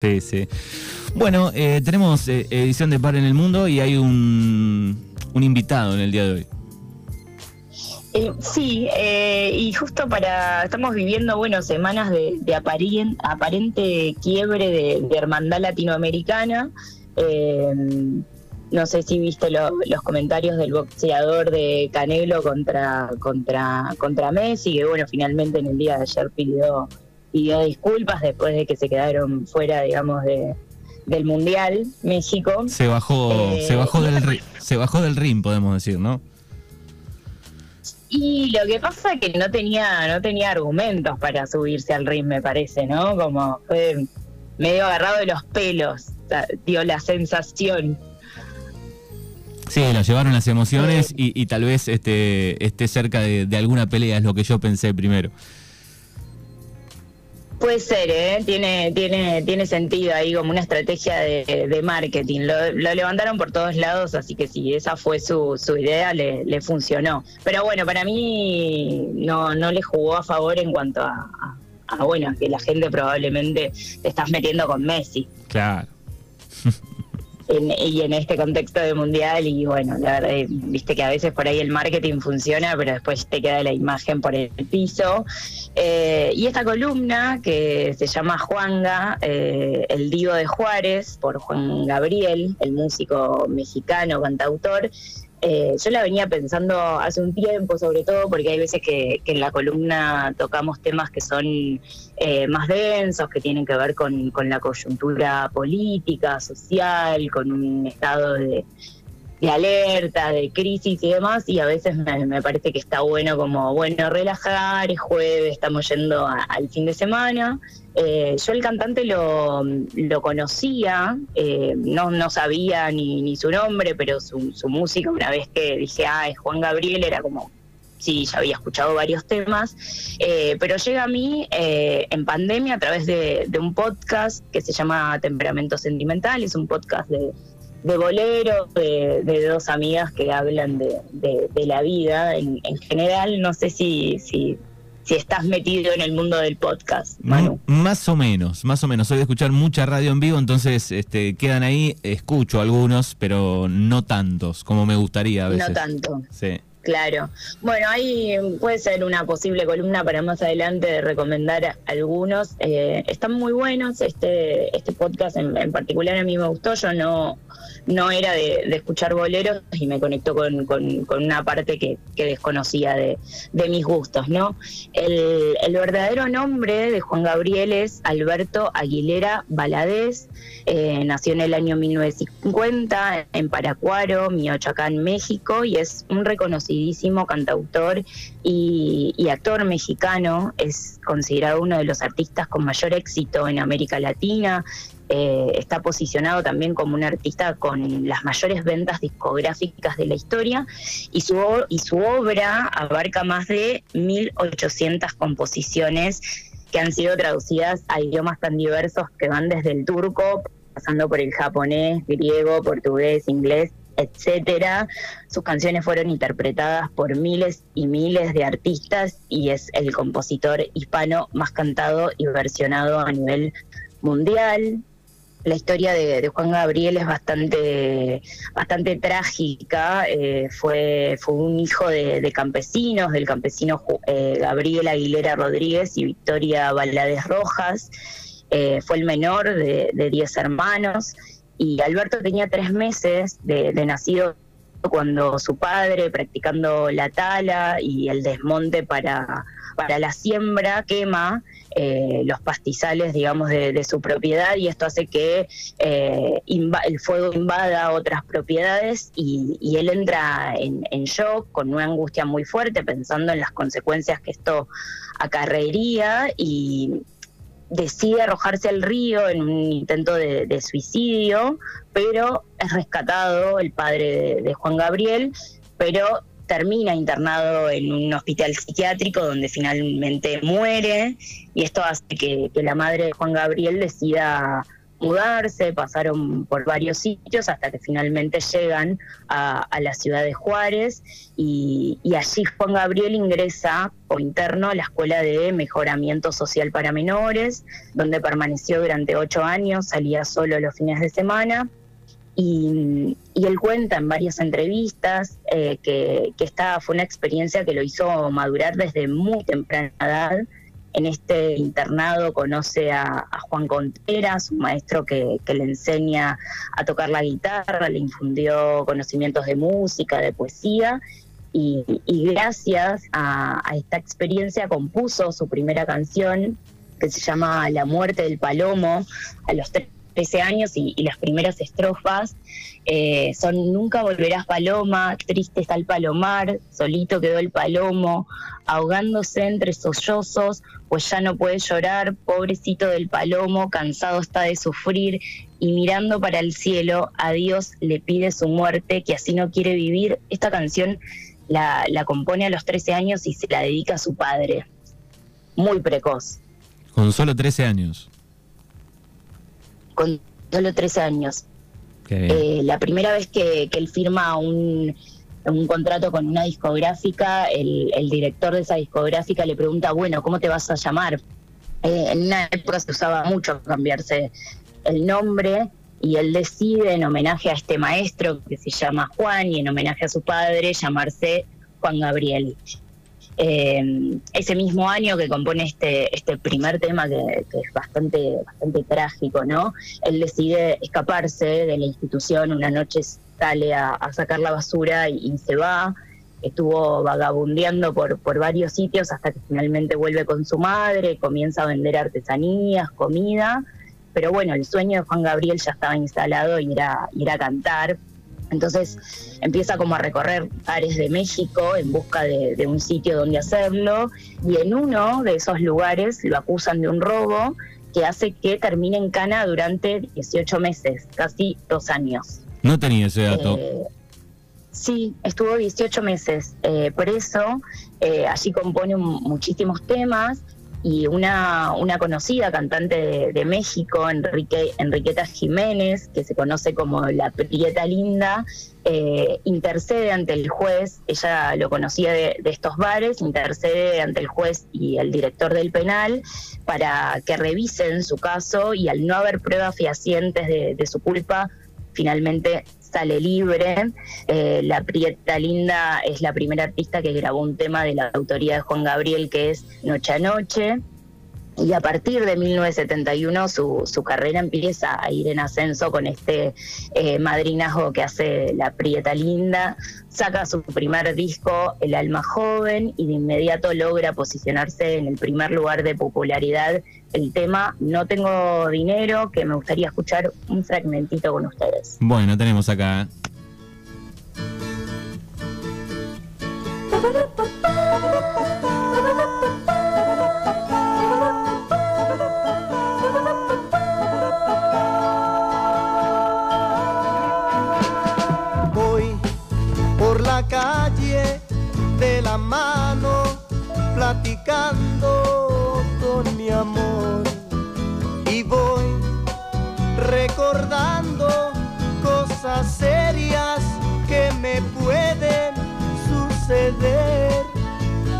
Sí, sí. Bueno, eh, tenemos eh, edición de Par en el Mundo y hay un, invitado en el día de hoy. Eh, sí, eh, y justo para, estamos viviendo, bueno, semanas de, aparien- aparente quiebre de, hermandad latinoamericana. Eh, no sé si viste lo- los comentarios del boxeador de Canelo contra, contra, contra Messi, que bueno, finalmente en el día de ayer pidió, pidió disculpas después de que se quedaron fuera, digamos, de, del Mundial México. Se bajó, Eh, se bajó del ri- se bajó del ring, podemos decir, ¿no? Y lo que pasa es que no tenía, no tenía argumentos para subirse al ring, me parece, ¿no? Como fue medio agarrado de los pelos, dio la sensación. Sí, lo llevaron las emociones y, y tal vez este, esté cerca de, de alguna pelea, es lo que yo pensé primero. Puede ser, ¿eh? Tiene, tiene, tiene sentido ahí como una estrategia de, marketing. Lo, lo levantaron por todos lados, así que si esa fue su, su idea, le, funcionó. Pero bueno, para mí no, no le jugó a favor en cuanto a- a, bueno, que la gente probablemente te estás metiendo con Messi. Claro. en- y en este contexto de mundial y bueno, la verdad, eh, viste que a veces por ahí el marketing funciona, pero después te queda la imagen por el piso. Eh, y esta columna que se llama Juanga, eh, el divo de Juárez, por Juan Gabriel, el músico mexicano, cantautor, eh, yo la venía pensando hace un tiempo, sobre todo porque hay veces que, que en la columna tocamos temas que son eh, más densos, que tienen que ver con, con la coyuntura política, social, con un estado de, de alerta, de crisis y demás, y a veces me, parece que está bueno como, bueno, relajar, es jueves, estamos yendo al fin de semana. Eh, yo el cantante lo, lo conocía, eh, no, no sabía ni, ni su nombre, pero su, su música, una vez que dije, ah, es Juan Gabriel, era como, sí, ya había escuchado varios temas, eh, pero llega a mí eh, en pandemia a través de, de un podcast que se llama Temperamento Sentimental, es un podcast de, de bolero, de, de dos amigas que hablan de, de- de la vida en, en general, no sé si, si, si estás metido en el mundo del podcast, Manu. M- más o menos, más o menos. Soy de escuchar mucha radio en vivo, entonces este, quedan ahí, escucho algunos, pero no tantos como me gustaría a veces. No tanto. Sí. Claro. Bueno, ahí puede ser una posible columna para más adelante de recomendar algunos. Eh, están muy buenos. Este, este podcast en, particular a mí me gustó. Yo no, no era de, escuchar boleros y me conectó con, con- una parte que, que desconocía de, de mis gustos, ¿no? El, el verdadero nombre de Juan Gabriel es Alberto Aguilera Valadez. Eh, nació en el año 1950 en Paracuaro, Michoacán, México, y es un cantautor y, actor mexicano. Es considerado uno de los artistas con mayor éxito en América Latina. Eh, está posicionado también como un artista con las mayores ventas discográficas de la historia y su, y su obra abarca más de 1.800 composiciones que han sido traducidas a idiomas tan diversos que van desde el turco, pasando por el japonés, griego, portugués, inglés, etcétera. Sus canciones fueron interpretadas por miles y miles de artistas y es el compositor hispano más cantado y versionado a nivel mundial. La historia de, Juan Gabriel es bastante, bastante trágica. eh, fue, fue un hijo de, campesinos, del campesino eh, Gabriel Aguilera Rodríguez y Victoria Valadez Rojas. Eh, fue el menor de, de 10 hermanos y Alberto tenía tres meses de, nacido cuando su padre, practicando la tala y el desmonte para, para la siembra, quema eh, los pastizales, digamos, de, su propiedad y esto hace que eh, el fuego invada otras propiedades y, y él entra en, en shock con una angustia muy fuerte pensando en las consecuencias que esto acarrearía y decide arrojarse al río en un intento de, suicidio, pero es rescatado el padre de, de Juan Gabriel, pero termina internado en un hospital psiquiátrico donde finalmente muere y esto hace que, que la madre de Juan Gabriel decida mudarse, pasaron por varios sitios hasta que finalmente llegan a, la ciudad de Juárez y, allí Juan Gabriel ingresa por interno a la Escuela de Mejoramiento Social para Menores, donde permaneció durante ocho años, salía solo los fines de semana. Y, él cuenta en varias entrevistas eh, que, que esta fue una experiencia que lo hizo madurar desde muy temprana edad, en este internado conoce a, Juan Contreras, un maestro que, le enseña a tocar la guitarra, le infundió conocimientos de música, de poesía, y, gracias a, esta experiencia compuso su primera canción que se llama La muerte del palomo a los 13 años y, las primeras estrofas eh, son Nunca volverás paloma, triste está el palomar, solito quedó el palomo, ahogándose entre sollozos, pues ya no puede llorar, pobrecito del palomo, cansado está de sufrir y mirando para el cielo, a Dios le pide su muerte, que así no quiere vivir. Esta canción la, la compone a los 13 años y se la dedica a su padre, muy precoz. Con solo 13 años con solo 13 años. Eh, la primera vez que, él firma un, contrato con una discográfica, el, director de esa discográfica le pregunta, bueno, ¿cómo te vas a llamar? Eh, en una época se usaba mucho cambiarse el nombre y él decide, en homenaje a este maestro que se llama Juan y en homenaje a su padre, llamarse Juan Gabriel. Eh, ese mismo año que compone este, este primer tema que, es bastante, bastante trágico, ¿no? Él decide escaparse de la institución, una noche sale a, sacar la basura y, se va, estuvo vagabundeando por, por varios sitios hasta que finalmente vuelve con su madre, comienza a vender artesanías, comida, pero bueno, el sueño de Juan Gabriel ya estaba instalado y era ir a cantar entonces empieza como a recorrer áreas de México en busca de, un sitio donde hacerlo y en uno de esos lugares lo acusan de un robo que hace que termine en cana durante 18 meses, casi dos años. No tenía ese dato. Eh, sí, estuvo 18 meses eh, preso, eh, allí compone muchísimos temas y una, una conocida cantante de, México, Enrique, Enriqueta Jiménez, que se conoce como la Prieta Linda, eh, intercede ante el juez, ella lo conocía de, estos bares, intercede ante el juez y el director del penal para que revisen su caso y al no haber pruebas fehacientes de, su culpa, finalmente sale libre. Eh, la Prieta Linda es la primera artista que grabó un tema de la autoría de Juan Gabriel que es Noche a Noche. Y a partir de 1971 su, su carrera empieza a ir en ascenso con este eh, madrinazgo que hace la Prieta Linda. Saca su primer disco, El Alma Joven, y de inmediato logra posicionarse en el primer lugar de popularidad el tema No tengo dinero, que me gustaría escuchar un fragmentito con ustedes. Bueno, tenemos acá.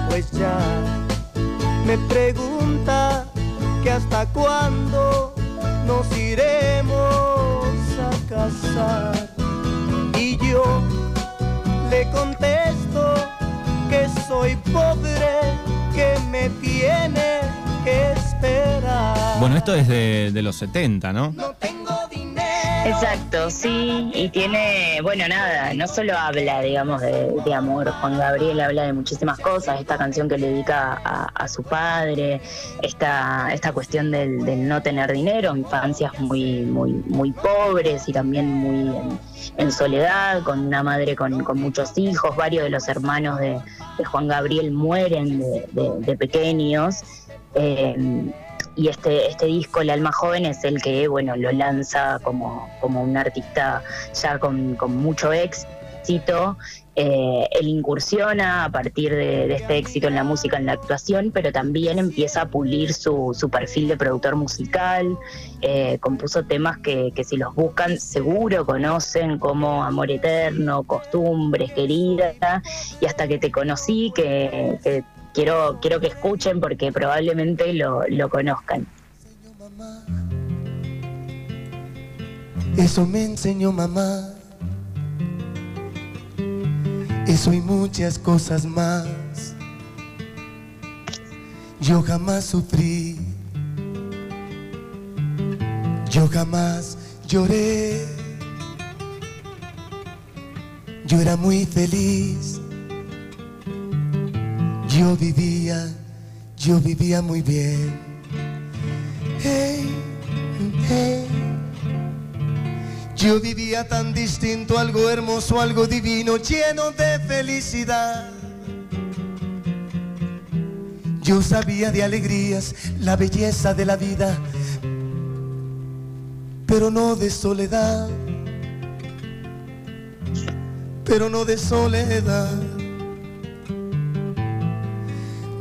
pues ya me pregunta que hasta cuándo nos iremos a casar y yo le contesto que soy pobre, que me tiene que esperar. Bueno, esto es de, los 70, ¿no? No. Exacto, sí, y tiene, bueno, nada, no solo habla, digamos, de, amor, Juan Gabriel habla de muchísimas cosas, esta canción que le dedica a, su padre, esta, esta cuestión del, no tener dinero, infancias muy, muy, muy pobres y también muy en, soledad, con una madre con, muchos hijos, varios de los hermanos de, Juan Gabriel mueren de, pequeños. Eh, y este, este disco, El Alma Joven, es el que bueno, lo lanza como, como un artista ya con, mucho éxito. Eh, él incursiona a partir de, este éxito en la música, en la actuación, pero también empieza a pulir su, perfil de productor musical. Eh, compuso temas que, si los buscan seguro conocen como Amor Eterno, Costumbres, Querida, y hasta que te conocí, que, quiero, quiero que escuchen porque probablemente lo, lo conozcan. Eso me enseñó mamá. Eso y muchas cosas más. Yo jamás sufrí. Yo jamás lloré. Yo era muy feliz. Yo vivía, yo vivía muy bien. Hey, hey. Yo vivía tan distinto, algo hermoso, algo divino, lleno de felicidad. Yo sabía de alegrías, la belleza de la vida, pero no de soledad, pero no de soledad.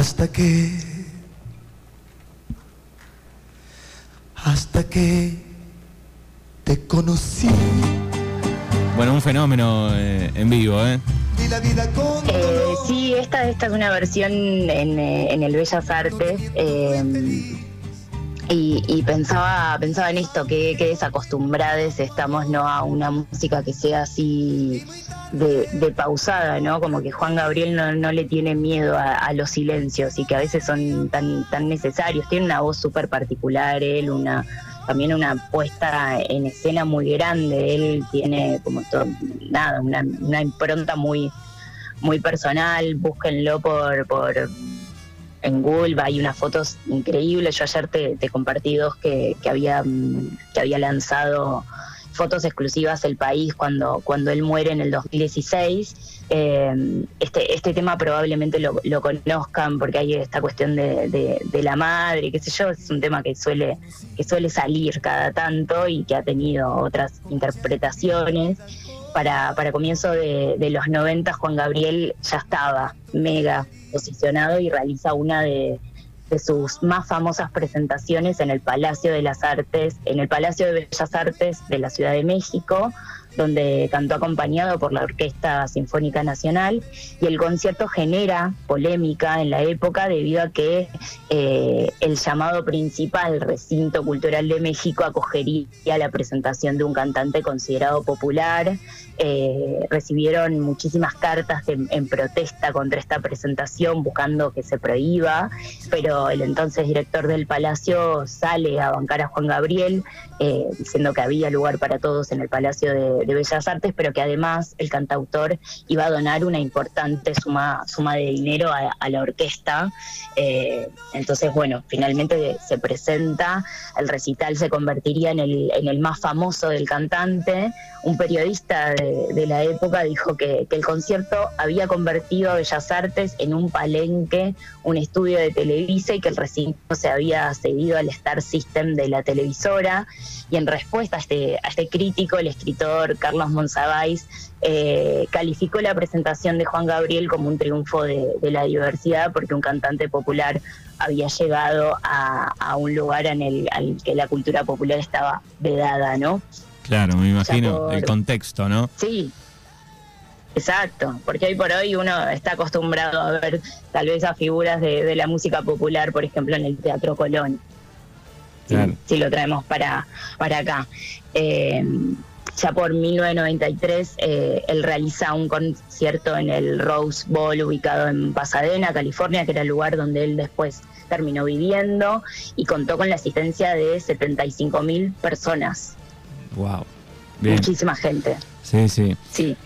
Hasta que hasta que te conocí. Bueno, un fenómeno eh, en vivo, ¿eh? ¿eh? sí, esta, esta es una versión en, eh, el Bellas Artes. Y, pensaba, pensaba en esto, que, que desacostumbrados estamos ¿no? a una música que sea así de, pausada, ¿no? Como que Juan Gabriel no, le tiene miedo a, los silencios y que a veces son tan, tan necesarios. Tiene una voz súper particular, él, una también una puesta en escena muy grande. Él tiene como todo, nada, una, impronta muy, muy personal. Búsquenlo por, por en Google, hay unas fotos increíbles. Yo ayer te, te compartí dos que, había, que había lanzado fotos exclusivas El País cuando, cuando él muere en el 2016. Eh, este, este tema probablemente lo, conozcan porque hay esta cuestión de, la madre, qué sé yo, es un tema que suele, que suele salir cada tanto y que ha tenido otras interpretaciones. Para, para comienzo de, de los 90 Juan Gabriel ya estaba mega posicionado y realiza una de, de sus más famosas presentaciones en el Palacio de las Artes, en el Palacio de Bellas Artes de la Ciudad de México, donde cantó acompañado por la Orquesta Sinfónica Nacional y el concierto genera polémica en la época debido a que eh, el llamado principal recinto cultural de México acogería la presentación de un cantante considerado popular. Eh, recibieron muchísimas cartas en protesta contra esta presentación buscando que se prohíba, pero el entonces director del Palacio sale a bancar a Juan Gabriel eh, diciendo que había lugar para todos en el Palacio de, Bellas Artes, pero que además el cantautor iba a donar una importante suma, suma de dinero a, la orquesta. Eh, entonces, bueno, finalmente se presenta, el recital se convertiría en el, en el más famoso del cantante. Un periodista de, la época dijo que, que el concierto había convertido a Bellas Artes en un palenque, un estudio de Televisa y que el recinto se había cedido al Star System de la televisora y en respuesta a este, a este crítico, el escritor Carlos Monsiváis eh, calificó la presentación de Juan Gabriel como un triunfo de, la diversidad porque un cantante popular había llegado a, un lugar en el al que la cultura popular estaba vedada, ¿no? Claro, me imagino el contexto, ¿no? Sí, Exacto, porque hoy por hoy uno está acostumbrado a ver tal vez a figuras de, de la música popular, por ejemplo, en el Teatro Colón si, lo traemos para, para acá. Eh, ya por 1993 eh, él realiza un concierto en el Rose Bowl ubicado en Pasadena, California, que era el lugar donde él después terminó viviendo y contó con la asistencia de 75 mil personas. Wow. Muchísima gente. Sí, sí. Sí.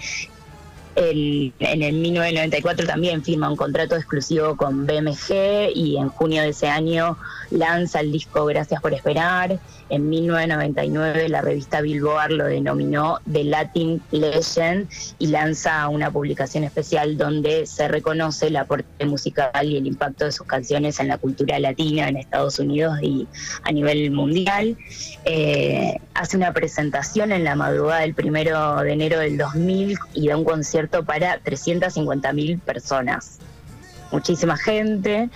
En el 1994 también firma un contrato exclusivo con BMG y en junio de ese año lanza el disco Gracias por Esperar. En 1999 la revista Billboard lo denominó The Latin Legend y lanza una publicación especial donde se reconoce el aporte musical y el impacto de sus canciones en la cultura latina en Estados Unidos y a nivel mundial. Eh, hace una presentación en la madrugada del primero de enero del 2000 y da un concierto para 350 mil personas. Muchísima gente.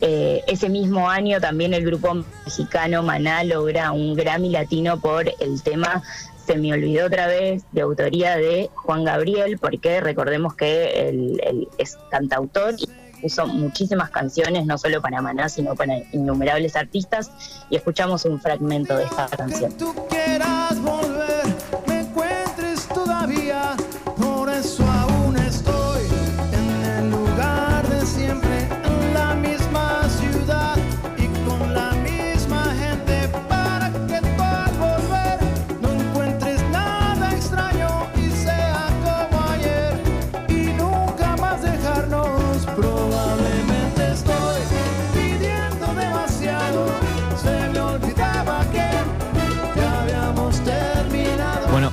Eh, ese mismo año también el grupo mexicano Maná logra un Grammy Latino por el tema Se me olvidó otra vez, de autoría de Juan Gabriel, porque recordemos que él, es cantautor y puso muchísimas canciones, no solo para Maná, sino para innumerables artistas, y escuchamos un fragmento de esta canción.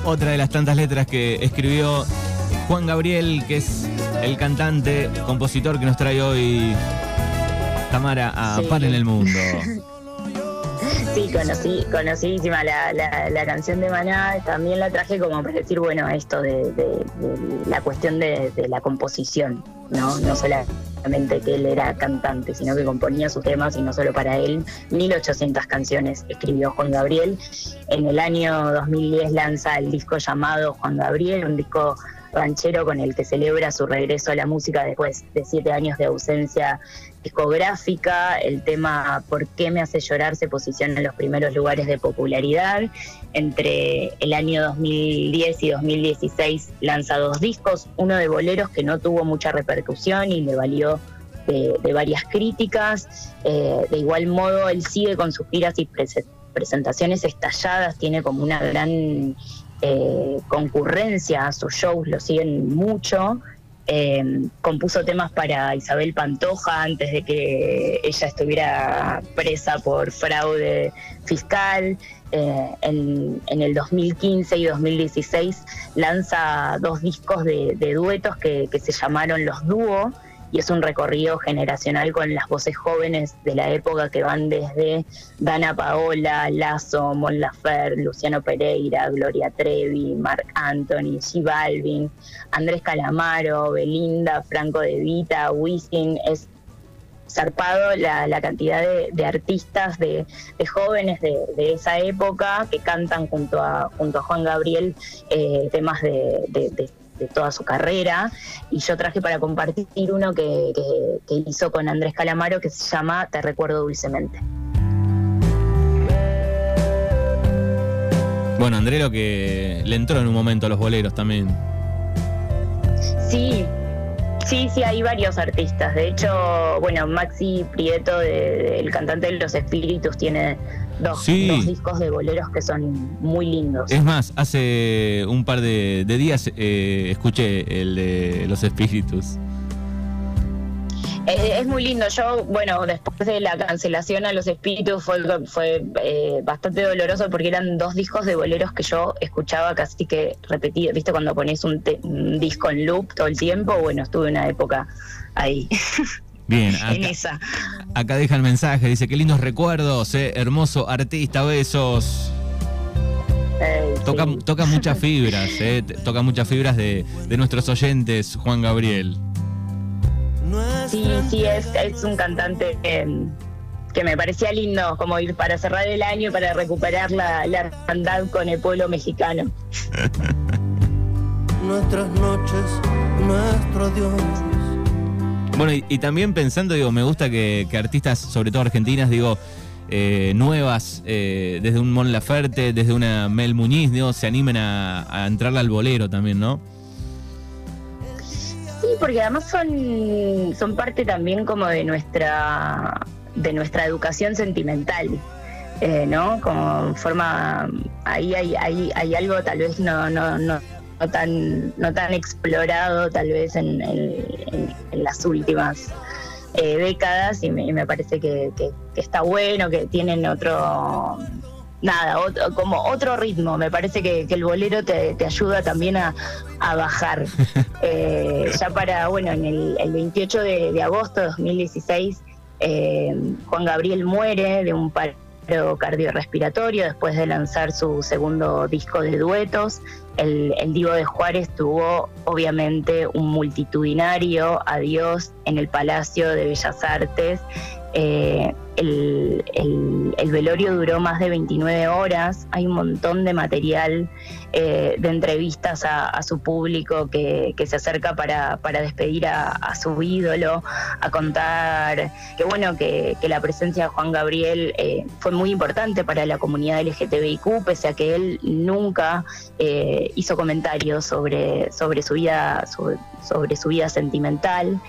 Otra de las tantas letras que escribió Juan Gabriel, que es el cantante, compositor que nos trae hoy Tamara a Par en el Mundo. Sí, conocí, conocidísima la, la, canción de Maná, también la traje como para decir, bueno, esto de, la cuestión de, la composición, ¿no? No solamente que él era cantante, sino que componía sus temas y no solo para él, 1800 canciones escribió Juan Gabriel. En el año 2010 lanza el disco llamado Juan Gabriel, un disco ranchero con el que celebra su regreso a la música después de siete años de ausencia discográfica. El tema ¿Por qué me hace llorar? se posiciona en los primeros lugares de popularidad. Entre el año 2010 y 2016 lanza dos discos, uno de boleros que no tuvo mucha repercusión y le valió de, varias críticas. Eh, de igual modo, él sigue con sus giras y presentaciones estalladas, tiene como una gran eh, concurrencia a sus shows, lo siguen mucho. Eh, compuso temas para Isabel Pantoja antes de que ella estuviera presa por fraude fiscal. Eh, en, el 2015 y 2016 lanza dos discos de, duetos que, que, se llamaron Los Dúo y es un recorrido generacional con las voces jóvenes de la época que van desde Dana Paola, Lazo, Mon Lafer, Luciano Pereira, Gloria Trevi, Marc Anthony, G Balvin, Andrés Calamaro, Belinda, Franco De Vita, Wisin, es zarpado la, cantidad de, artistas, de, jóvenes de, esa época que cantan junto a, junto a Juan Gabriel eh, temas de, de toda su carrera y yo traje para compartir uno que, hizo con Andrés Calamaro que se llama Te recuerdo dulcemente. Bueno, Andrés lo que le entró en un momento a los boleros también. Sí, sí, sí, hay varios artistas. De hecho, bueno, Maxi Prieto, el cantante de Los Espíritus, tiene Dos, discos de boleros que son muy lindos. Es más, hace un par de, días eh, escuché el de Los Espíritus. Es, muy lindo. Yo, bueno, después de la cancelación a Los Espíritus fue, fue eh, bastante doloroso porque eran dos discos de boleros que yo escuchaba casi que repetido. ¿Viste cuando pones un, un disco en loop todo el tiempo? Bueno, estuve una época ahí. Bien, acá, acá deja el mensaje, dice, qué lindos recuerdos, eh, hermoso artista, besos. toca, toca muchas fibras, eh, toca muchas fibras de, nuestros oyentes, Juan Gabriel. Sí, sí, es, es un cantante que me parecía lindo, como ir para cerrar el año, para recuperar la, la hermandad con el pueblo mexicano. Nuestras noches, nuestro Dios bueno, y, también pensando, digo, me gusta que, artistas, sobre todo argentinas, digo, eh, nuevas, eh, desde un Mon Laferte, desde una Mel Muñiz, digo, se animen a, entrarle al bolero también, ¿no? Sí, porque además son, son parte también como de nuestra, de nuestra educación sentimental. eh, ¿no? Como forma, ahí hay, hay, hay algo tal vez no, no, no, no, tan, no tan explorado tal vez en, las últimas eh, décadas y me, parece que, está bueno, que tienen otro, nada, como otro ritmo. Me parece que, el bolero te, ayuda también a, bajar. Eh, ya para, bueno, en el, 28 de, de, agosto de 2016, Juan Gabriel muere de un paro cardiorrespiratorio después de lanzar su segundo disco de duetos. El, el, Divo de Juárez tuvo obviamente un multitudinario adiós en el Palacio de Bellas Artes eh, el, velorio duró más de 29 horas, hay un montón de material eh, de entrevistas a, su público que, se acerca para, despedir a, su ídolo, a contar que bueno, que, la presencia de Juan Gabriel eh, fue muy importante para la comunidad LGTBIQ, pese a que él nunca hizo comentarios sobre, sobre, su vida, sobre, su vida sentimental.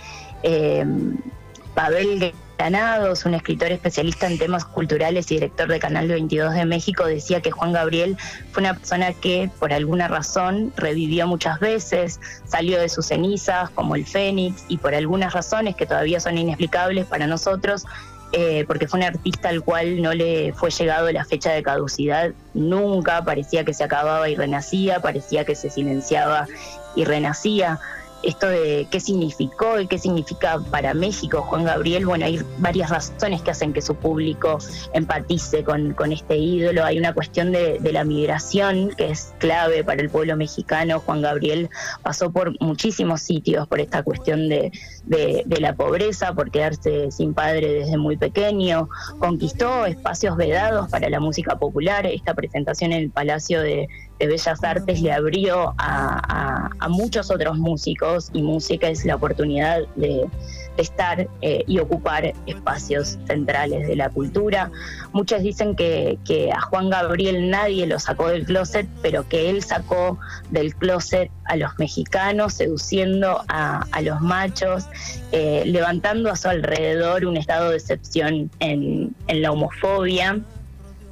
Pavel Granados, un escritor especialista en temas culturales y director de Canal 22 de México, decía que Juan Gabriel fue una persona que por alguna razón revivió muchas veces, salió de sus cenizas como el Fénix y por algunas razones que todavía son inexplicables para nosotros, eh, porque fue un artista al cual no le fue llegado la fecha de caducidad nunca, parecía que se acababa y renacía, parecía que se silenciaba y renacía esto de qué significó y qué significa para México Juan Gabriel, bueno, hay varias razones que hacen que su público empatice con, este ídolo. Hay una cuestión de, la migración que es clave para el pueblo mexicano. Juan Gabriel pasó por muchísimos sitios por esta cuestión de, de la pobreza, por quedarse sin padre desde muy pequeño. Conquistó espacios vedados para la música popular. Esta presentación en el Palacio de de Bellas Artes le abrió a, muchos otros músicos y música es la oportunidad de, estar eh, y ocupar espacios centrales de la cultura. Muchos dicen que, a Juan Gabriel nadie lo sacó del closet, pero que él sacó del closet a los mexicanos, seduciendo a, los machos, eh, levantando a su alrededor un estado de excepción en la homofobia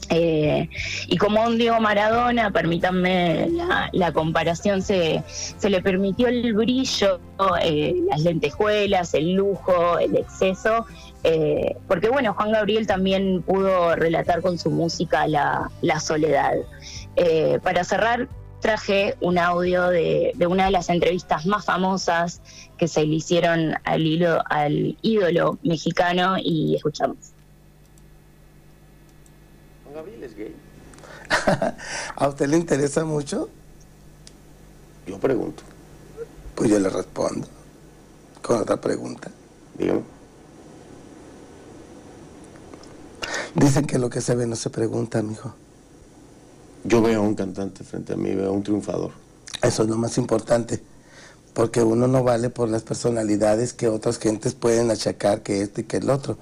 eh, y como un Diego Maradona, permítanme la, comparación, se, se, le permitió el brillo, eh, las lentejuelas, el lujo, el exceso, eh, porque bueno, Juan Gabriel también pudo relatar con su música la, soledad. para cerrar, traje un audio de, de, una de las entrevistas más famosas que se le hicieron al, al ídolo mexicano y escuchamos. Gabriel es gay. ¿A usted le interesa mucho? Yo pregunto. Pues yo le respondo con otra pregunta. Dígame. Dicen que lo que se ve no se pregunta, mijo. Yo veo a un cantante frente a mí, veo a un triunfador. Eso es lo más importante, porque uno no vale por las personalidades que otras gentes pueden achacar que este y que el otro.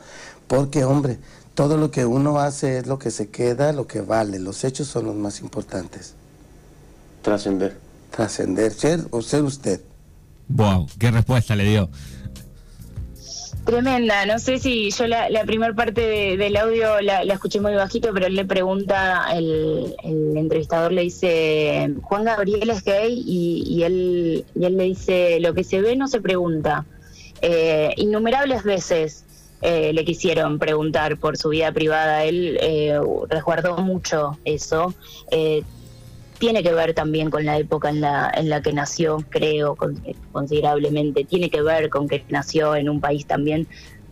Porque, hombre, todo lo que uno hace es lo que se queda, lo que vale. Los hechos son los más importantes. Trascender. Trascender, ser o ser usted. Wow, qué respuesta le dio. Tremenda, no sé si yo la, primera parte del audio la, escuché muy bajito, pero él le pregunta, el, entrevistador le dice, Juan Gabriel es gay y, él, y él le dice, lo que se ve no se pregunta. Eh, innumerables veces eh, le quisieron preguntar por su vida privada. Él eh, resguardó mucho eso. Eh, tiene que ver también con la época en la, en la que nació, creo, considerablemente. Tiene que ver con que nació en un país también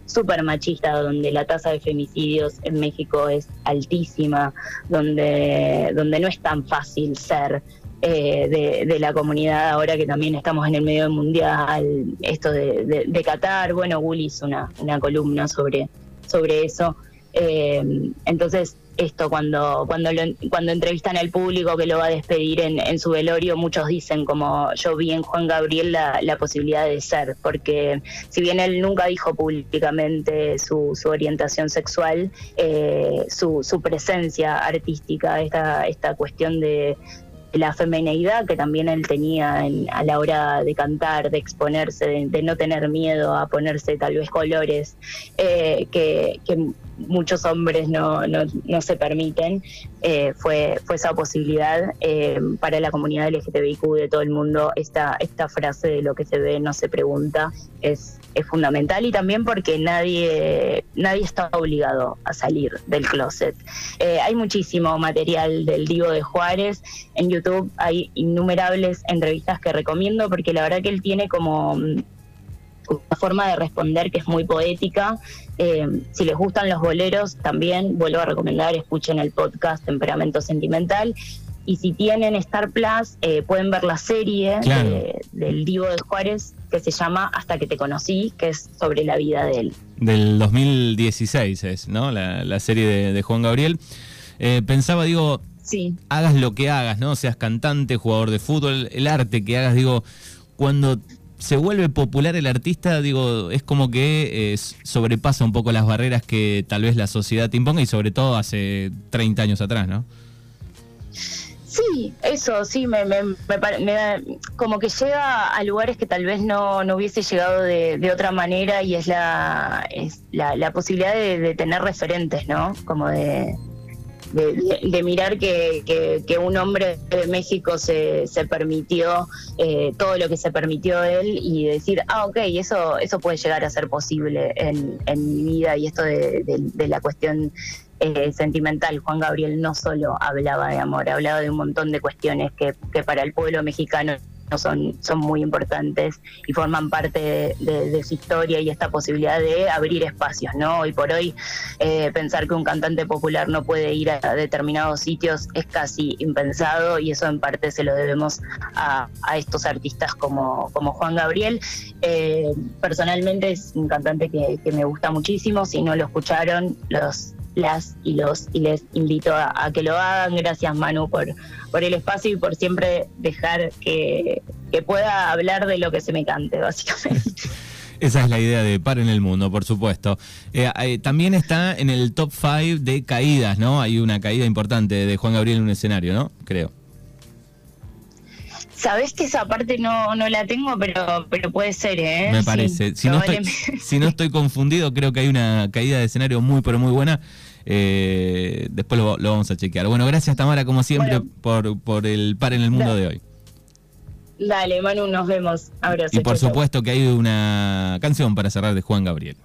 súper machista, donde la tasa de femicidios en México es altísima, donde, donde no es tan fácil ser eh, de, la comunidad ahora que también estamos en el medio del mundial, esto de, Qatar, bueno, Gulli hizo una, una columna sobre, sobre eso. Eh, entonces, esto cuando cuando cuando entrevistan al público que lo va a despedir en, en, su velorio, muchos dicen como yo vi en Juan Gabriel la, la posibilidad de ser, porque si bien él nunca dijo públicamente su, su orientación sexual, eh, su, su presencia artística, esta, esta cuestión de, la femineidad que también él tenía a la hora de cantar, de exponerse, de, no tener miedo a ponerse tal vez colores, eh, que, muchos hombres no, no, se permiten, eh, fue, fue esa posibilidad eh, para la comunidad LGTBIQ de todo el mundo. Esta, esta frase de lo que se ve no se pregunta es, es fundamental y también porque nadie, nadie está obligado a salir del closet. Eh, hay muchísimo material del Divo de Juárez. En YouTube hay innumerables entrevistas que recomiendo porque la verdad que él tiene como una forma de responder que es muy poética. Eh, si les gustan los boleros, también vuelvo a recomendar, escuchen el podcast Temperamento Sentimental. Y si tienen Star Plus, eh, pueden ver la serie del Divo de Juárez que se llama Hasta que te conocí, que es sobre la vida de él. Del 2016 es, ¿no? La, serie de, Juan Gabriel. Eh, pensaba, digo, sí. hagas lo que hagas, ¿no? Seas cantante, jugador de fútbol, el arte que hagas, digo, cuando se vuelve popular el artista, digo, es como que eh, sobrepasa un poco las barreras que tal vez la sociedad te imponga y sobre todo hace 30 años atrás, ¿no? Sí, eso, sí, me, me, da como que llega a lugares que tal vez no, hubiese llegado de, otra manera y es la, es la, posibilidad de, tener referentes, ¿no? Como de, de, mirar que, que, un hombre de México se, se permitió eh, todo lo que se permitió él y decir, ah, ok, eso, eso puede llegar a ser posible en, en mi vida y esto de, de la cuestión eh, sentimental. Juan Gabriel no solo hablaba de amor, hablaba de un montón de cuestiones que, que para el pueblo mexicano son, son muy importantes y forman parte de, su historia y esta posibilidad de abrir espacios, ¿no? Hoy por hoy eh, pensar que un cantante popular no puede ir a determinados sitios es casi impensado y eso en parte se lo debemos a, estos artistas como, como Juan Gabriel. Eh, personalmente es un cantante que, que me gusta muchísimo, si no lo escucharon, los las y los y les invito a, que lo hagan. Gracias Manu por, por el espacio y por siempre dejar que, pueda hablar de lo que se me cante, básicamente. Esa es la idea de Par en el Mundo, por supuesto. Eh, eh, también está en el top 5 de caídas, ¿no? Hay una caída importante de Juan Gabriel en un escenario, ¿no? Creo. Sabes que esa parte no, no la tengo, pero, pero puede ser, ¿eh? Me parece. si, no estoy, si no estoy confundido, creo que hay una caída de escenario muy, pero muy buena. Eh, después lo, vamos a chequear. Bueno, gracias Tamara, como siempre, por, por el par en el mundo de hoy. Dale, Manu, nos vemos. Abrazo. Y por supuesto que hay una canción para cerrar de Juan Gabriel.